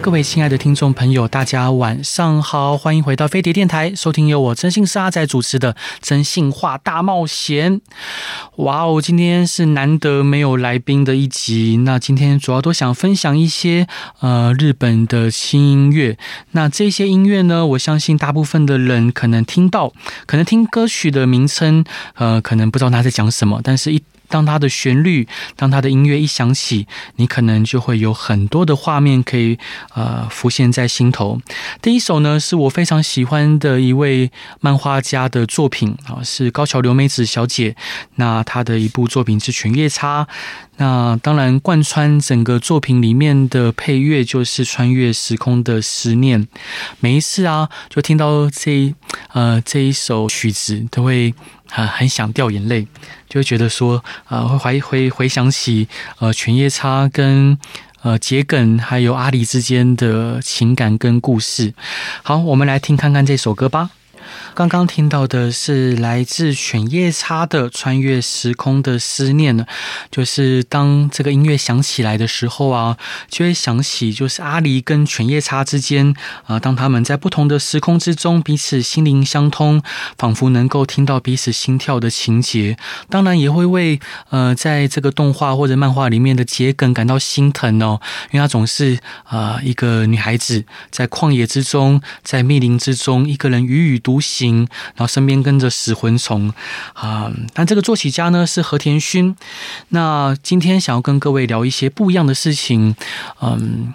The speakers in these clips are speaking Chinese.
各位亲爱的听众朋友，大家晚上好，欢迎回到飞碟电台，收听由我真心是阿仔主持的《真心话大冒险》。哇哦，今天是难得没有来宾的一集。那今天主要都想分享一些呃日本的轻音乐。那这些音乐呢，我相信大部分的人可能听到，可能听歌曲的名称，呃，可能不知道他在讲什么，但是一。当它的旋律，当它的音乐一响起，你可能就会有很多的画面可以呃浮现在心头。第一首呢，是我非常喜欢的一位漫画家的作品啊，是高桥留美子小姐。那她的一部作品是《犬夜叉》。那当然，贯穿整个作品里面的配乐就是穿越时空的思念。每一次啊，就听到这呃这一首曲子，都会很很想掉眼泪，就会觉得说啊、呃，会怀回回想起呃犬夜叉跟呃桔梗还有阿离之间的情感跟故事。好，我们来听看看这首歌吧。刚刚听到的是来自犬夜叉的穿越时空的思念呢，就是当这个音乐响起来的时候啊，就会想起就是阿离跟犬夜叉之间啊，当他们在不同的时空之中彼此心灵相通，仿佛能够听到彼此心跳的情节。当然也会为呃，在这个动画或者漫画里面的桔梗感到心疼哦，因为她总是啊一个女孩子在旷野之中，在密林之中，一个人踽踽独行。然后身边跟着死魂虫啊，但这个作曲家呢是和田勋。那今天想要跟各位聊一些不一样的事情。嗯，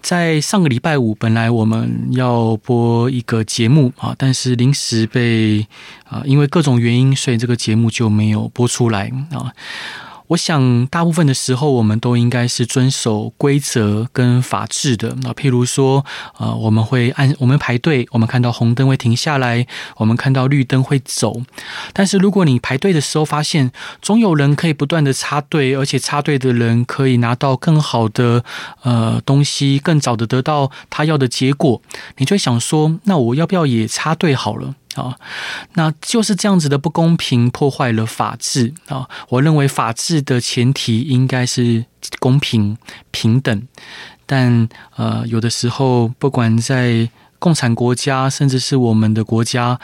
在上个礼拜五，本来我们要播一个节目啊，但是临时被啊，因为各种原因，所以这个节目就没有播出来啊。我想，大部分的时候，我们都应该是遵守规则跟法治的。那譬如说，呃，我们会按我们排队，我们看到红灯会停下来，我们看到绿灯会走。但是，如果你排队的时候发现，总有人可以不断的插队，而且插队的人可以拿到更好的呃东西，更早的得到他要的结果，你就会想说，那我要不要也插队好了？啊，那就是这样子的不公平，破坏了法治啊！我认为法治的前提应该是公平平等，但呃，有的时候，不管在共产国家，甚至是我们的国家。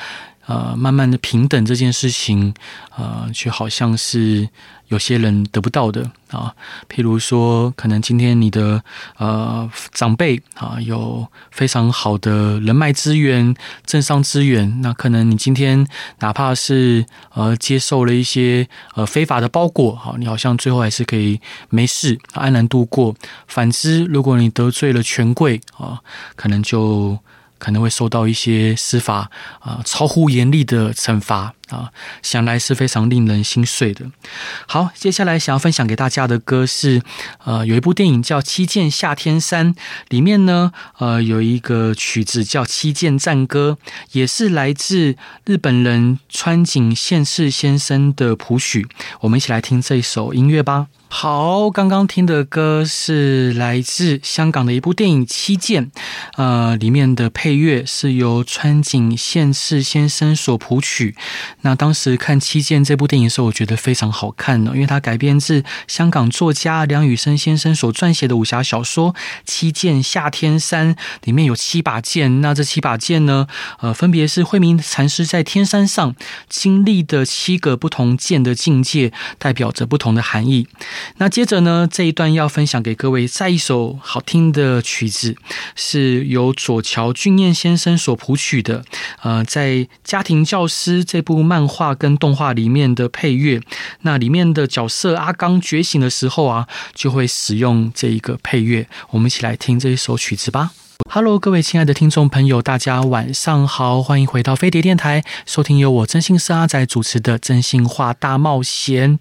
呃，慢慢的平等这件事情，呃，却好像是有些人得不到的啊。譬如说，可能今天你的呃长辈啊，有非常好的人脉资源、政商资源，那可能你今天哪怕是呃接受了一些呃非法的包裹，好，你好像最后还是可以没事安然度过。反之，如果你得罪了权贵啊，可能就。可能会受到一些司法啊超乎严厉的惩罚。啊，想来是非常令人心碎的。好，接下来想要分享给大家的歌是，呃，有一部电影叫《七剑下天山》，里面呢，呃，有一个曲子叫《七剑战歌》，也是来自日本人川井宪次先生的谱曲。我们一起来听这一首音乐吧。好，刚刚听的歌是来自香港的一部电影《七剑》，呃，里面的配乐是由川井宪次先生所谱曲。那当时看《七剑》这部电影的时候，我觉得非常好看呢，因为它改编自香港作家梁羽生先生所撰写的武侠小说《七剑下天山》，里面有七把剑。那这七把剑呢，呃，分别是慧明禅师在天山上经历的七个不同剑的境界，代表着不同的含义。那接着呢，这一段要分享给各位，再一首好听的曲子，是由左桥俊彦先生所谱曲的。呃，在《家庭教师》这部漫漫画跟动画里面的配乐，那里面的角色阿刚觉醒的时候啊，就会使用这一个配乐。我们一起来听这一首曲子吧。Hello，各位亲爱的听众朋友，大家晚上好，欢迎回到飞碟电台，收听由我真心是阿仔主持的《真心话大冒险》。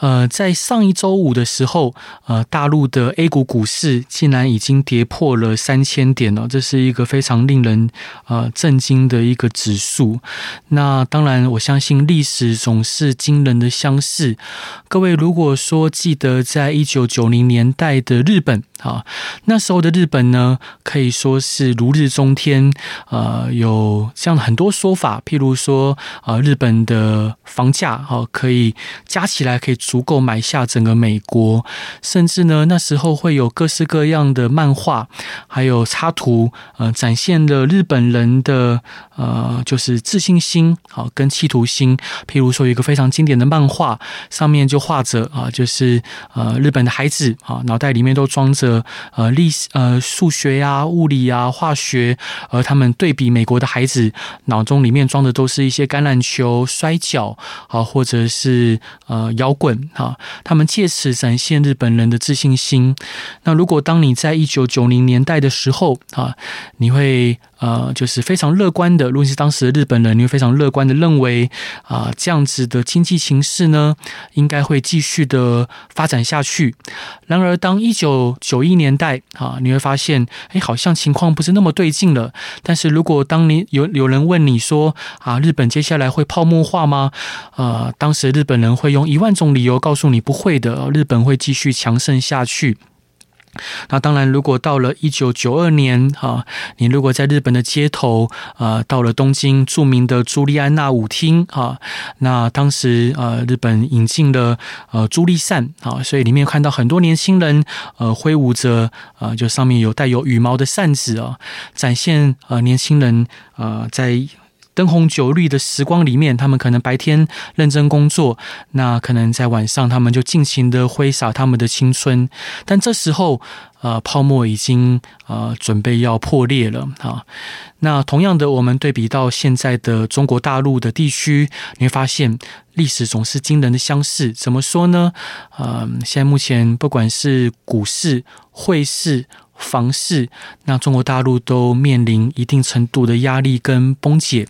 呃，在上一周五的时候，呃，大陆的 A 股股市竟然已经跌破了三千点了，这是一个非常令人呃震惊的一个指数。那当然，我相信历史总是惊人的相似。各位如果说记得在一九九零年代的日本啊，那时候的日本呢，可以说是如日中天，呃，有这样很多说法，譬如说，呃，日本的房价哈可以加起来可以足够买下整个美国，甚至呢，那时候会有各式各样的漫画，还有插图，呃，展现了日本人的呃，就是自信心好跟企图心。譬如说，有一个非常经典的漫画，上面就画着啊，就是呃，日本的孩子啊，脑袋里面都装着呃历史呃数学呀、物理啊，化学，而他们对比美国的孩子，脑中里面装的都是一些橄榄球、摔跤啊，或者是呃摇滚啊，他们借此展现日本人的自信心。那如果当你在一九九零年代的时候啊，你会。呃，就是非常乐观的，如果是当时的日本人，你会非常乐观的认为，啊、这样子的经济形势呢，应该会继续的发展下去。然而，当一九九一年代啊，你会发现，哎，好像情况不是那么对劲了。但是如果当你有有人问你说，啊，日本接下来会泡沫化吗？呃，当时日本人会用一万种理由告诉你不会的，日本会继续强盛下去。那当然，如果到了一九九二年，哈，你如果在日本的街头，啊，到了东京著名的朱利安娜舞厅，哈，那当时呃，日本引进了呃朱利扇，啊，所以里面看到很多年轻人，呃，挥舞着，呃，就上面有带有羽毛的扇子啊，展现呃年轻人呃在。灯红酒绿的时光里面，他们可能白天认真工作，那可能在晚上他们就尽情的挥洒他们的青春。但这时候，呃，泡沫已经呃准备要破裂了啊。那同样的，我们对比到现在的中国大陆的地区，你会发现历史总是惊人的相似。怎么说呢？呃，现在目前不管是股市、汇市。房市，那中国大陆都面临一定程度的压力跟崩解。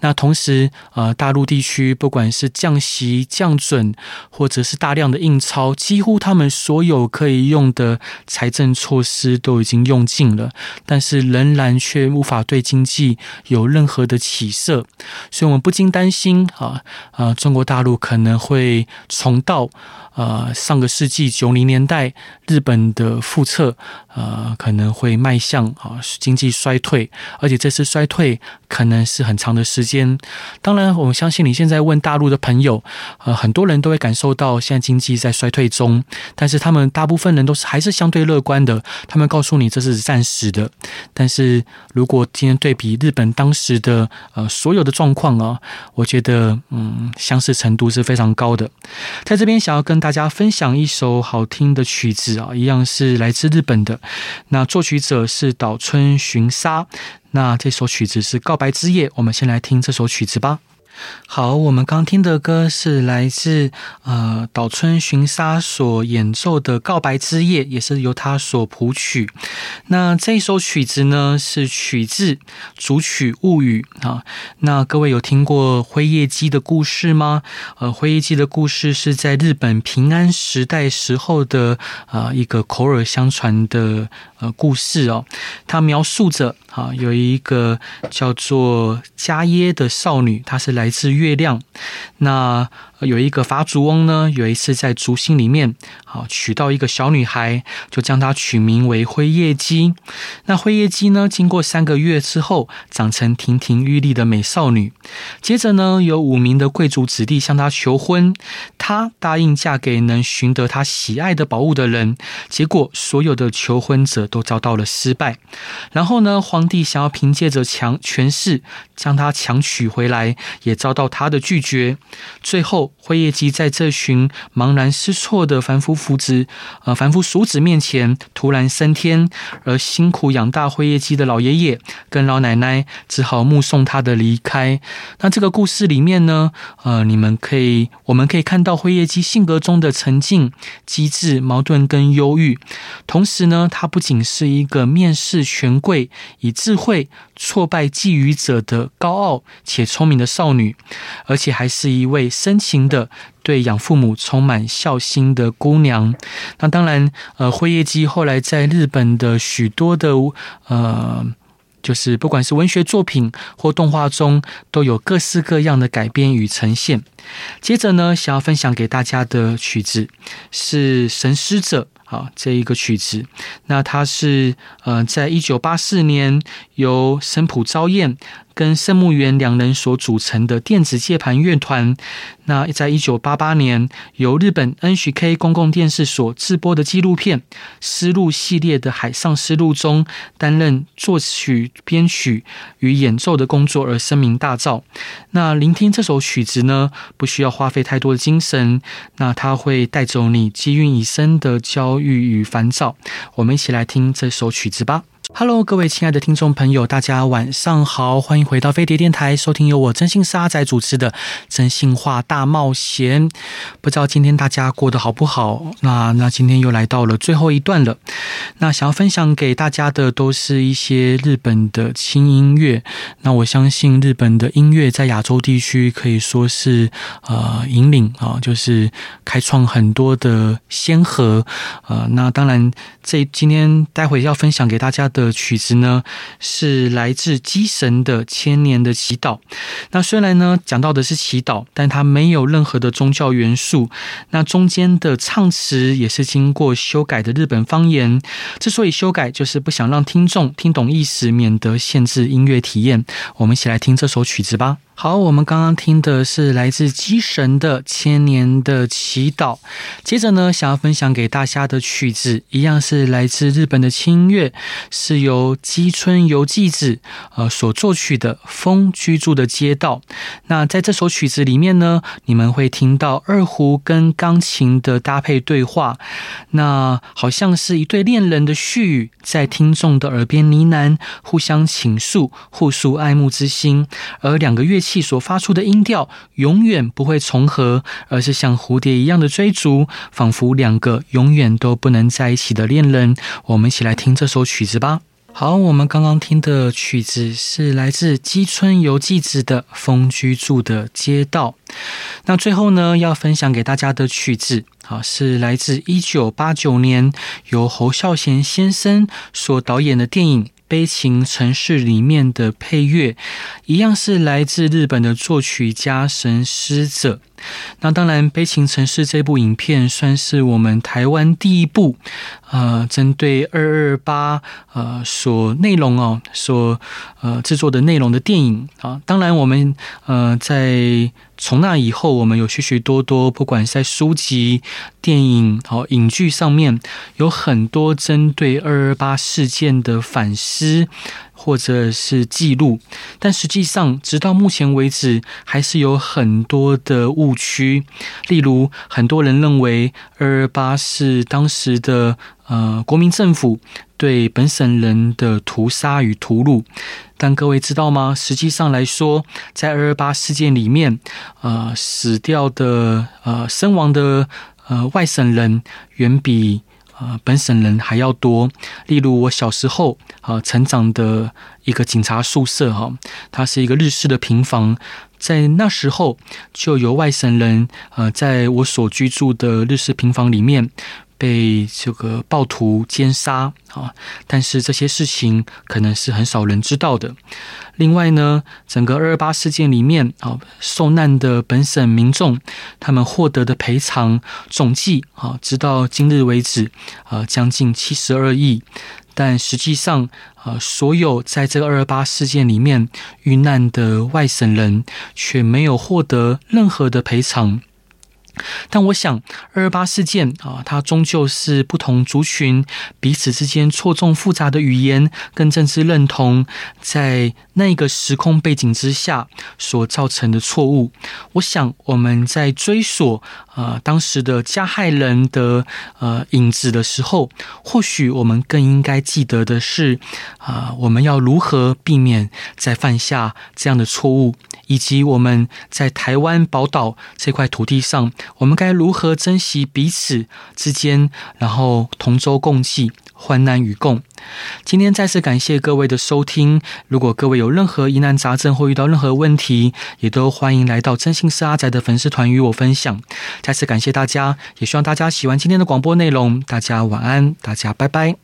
那同时，呃，大陆地区不管是降息、降准，或者是大量的印钞，几乎他们所有可以用的财政措施都已经用尽了，但是仍然却无法对经济有任何的起色。所以，我们不禁担心啊，呃，中国大陆可能会重蹈。呃，上个世纪九零年代，日本的覆辙，呃，啊可能会迈向啊经济衰退，而且这次衰退可能是很长的时间。当然，我相信你现在问大陆的朋友，呃，很多人都会感受到现在经济在衰退中，但是他们大部分人都是还是相对乐观的。他们告诉你这是暂时的。但是如果今天对比日本当时的呃所有的状况啊，我觉得嗯相似程度是非常高的。在这边想要跟大家分享一首好听的曲子啊，一样是来自日本的。那作曲者是岛村巡沙。那这首曲子是《告白之夜》，我们先来听这首曲子吧。好，我们刚听的歌是来自呃岛村巡沙所演奏的《告白之夜》，也是由他所谱曲。那这首曲子呢，是取自《竹曲物语》啊。那各位有听过辉夜姬的故事吗？呃，辉夜姬的故事是在日本平安时代时候的啊、一个口耳相传的呃故事哦。它描述着啊有一个叫做伽耶的少女，她是来。来自月亮，那。有一个伐竹翁呢，有一次在竹心里面，好娶到一个小女孩，就将她取名为辉夜姬。那辉夜姬呢，经过三个月之后，长成亭亭玉立的美少女。接着呢，有五名的贵族子弟向她求婚，她答应嫁给能寻得她喜爱的宝物的人。结果，所有的求婚者都遭到了失败。然后呢，皇帝想要凭借着强权势将她强娶回来，也遭到她的拒绝。最后。后，辉夜姬在这群茫然失措的凡夫俗子，呃，凡夫俗子面前突然升天，而辛苦养大辉夜姬的老爷爷跟老奶奶只好目送他的离开。那这个故事里面呢，呃，你们可以，我们可以看到辉夜姬性格中的沉静、机智、矛盾跟忧郁。同时呢，她不仅是一个面试权贵、以智慧挫败觊觎者的高傲且聪明的少女，而且还是一位深情的对养父母充满孝心的姑娘。那当然，呃，辉夜姬后来在日本的许多的呃，就是不管是文学作品或动画中，都有各式各样的改编与呈现。接着呢，想要分享给大家的曲子是《神师者》。啊，这一个曲子，那它是呃，在一九八四年由森浦昭彦跟圣木元两人所组成的电子键盘乐团。那在一九八八年，由日本 NHK 公共电视所制播的纪录片《丝路》系列的《海上丝路》中担任作曲、编曲与演奏的工作而声名大噪。那聆听这首曲子呢，不需要花费太多的精神，那它会带走你积郁已深的焦虑与烦躁。我们一起来听这首曲子吧。Hello，各位亲爱的听众朋友，大家晚上好，欢迎回到飞碟电台，收听由我真心沙仔主持的《真心话大冒险》。不知道今天大家过得好不好？那那今天又来到了最后一段了。那想要分享给大家的都是一些日本的轻音乐。那我相信日本的音乐在亚洲地区可以说是呃引领啊，就是开创很多的先河。呃，那当然，这今天待会要分享给大家的。的曲子呢，是来自基神的《千年的祈祷》。那虽然呢讲到的是祈祷，但它没有任何的宗教元素。那中间的唱词也是经过修改的日本方言。之所以修改，就是不想让听众听懂意思，免得限制音乐体验。我们一起来听这首曲子吧。好，我们刚刚听的是来自机神的《千年的祈祷》。接着呢，想要分享给大家的曲子，一样是来自日本的轻音乐，是由矶村由纪子呃所作曲的《风居住的街道》。那在这首曲子里面呢，你们会听到二胡跟钢琴的搭配对话，那好像是一对恋人的絮语，在听众的耳边呢喃，互相倾诉，互诉爱慕之心，而两个乐器。所发出的音调永远不会重合，而是像蝴蝶一样的追逐，仿佛两个永远都不能在一起的恋人。我们一起来听这首曲子吧。好，我们刚刚听的曲子是来自矶村由纪子的《风居住的街道》。那最后呢，要分享给大家的曲子，啊，是来自一九八九年由侯孝贤先生所导演的电影。悲情城市里面的配乐，一样是来自日本的作曲家神师者。那当然，《悲情城市》这部影片算是我们台湾第一部，呃，针对二二八呃所内容哦，所呃制作的内容的电影啊。当然，我们呃在从那以后，我们有许许多多，不管是在书籍、电影、好影剧上面，有很多针对二二八事件的反思。或者是记录，但实际上，直到目前为止，还是有很多的误区。例如，很多人认为二二八是当时的呃国民政府对本省人的屠杀与屠戮，但各位知道吗？实际上来说，在二二八事件里面，呃，死掉的呃身亡的呃外省人远比。呃，本省人还要多。例如，我小时候啊、成长的一个警察宿舍哈，它是一个日式的平房，在那时候就有外省人呃，在我所居住的日式平房里面。被这个暴徒奸杀啊！但是这些事情可能是很少人知道的。另外呢，整个二二八事件里面啊，受难的本省民众，他们获得的赔偿总计啊，直到今日为止啊，将近七十二亿。但实际上啊，所有在这个二二八事件里面遇难的外省人，却没有获得任何的赔偿。但我想，二二八事件啊，它终究是不同族群彼此之间错综复杂的语言跟政治认同，在那个时空背景之下所造成的错误。我想，我们在追索呃当时的加害人的呃影子的时候，或许我们更应该记得的是，啊、呃，我们要如何避免再犯下这样的错误。以及我们在台湾宝岛这块土地上，我们该如何珍惜彼此之间，然后同舟共济，患难与共。今天再次感谢各位的收听。如果各位有任何疑难杂症或遇到任何问题，也都欢迎来到真心是阿宅的粉丝团与我分享。再次感谢大家，也希望大家喜欢今天的广播内容。大家晚安，大家拜拜。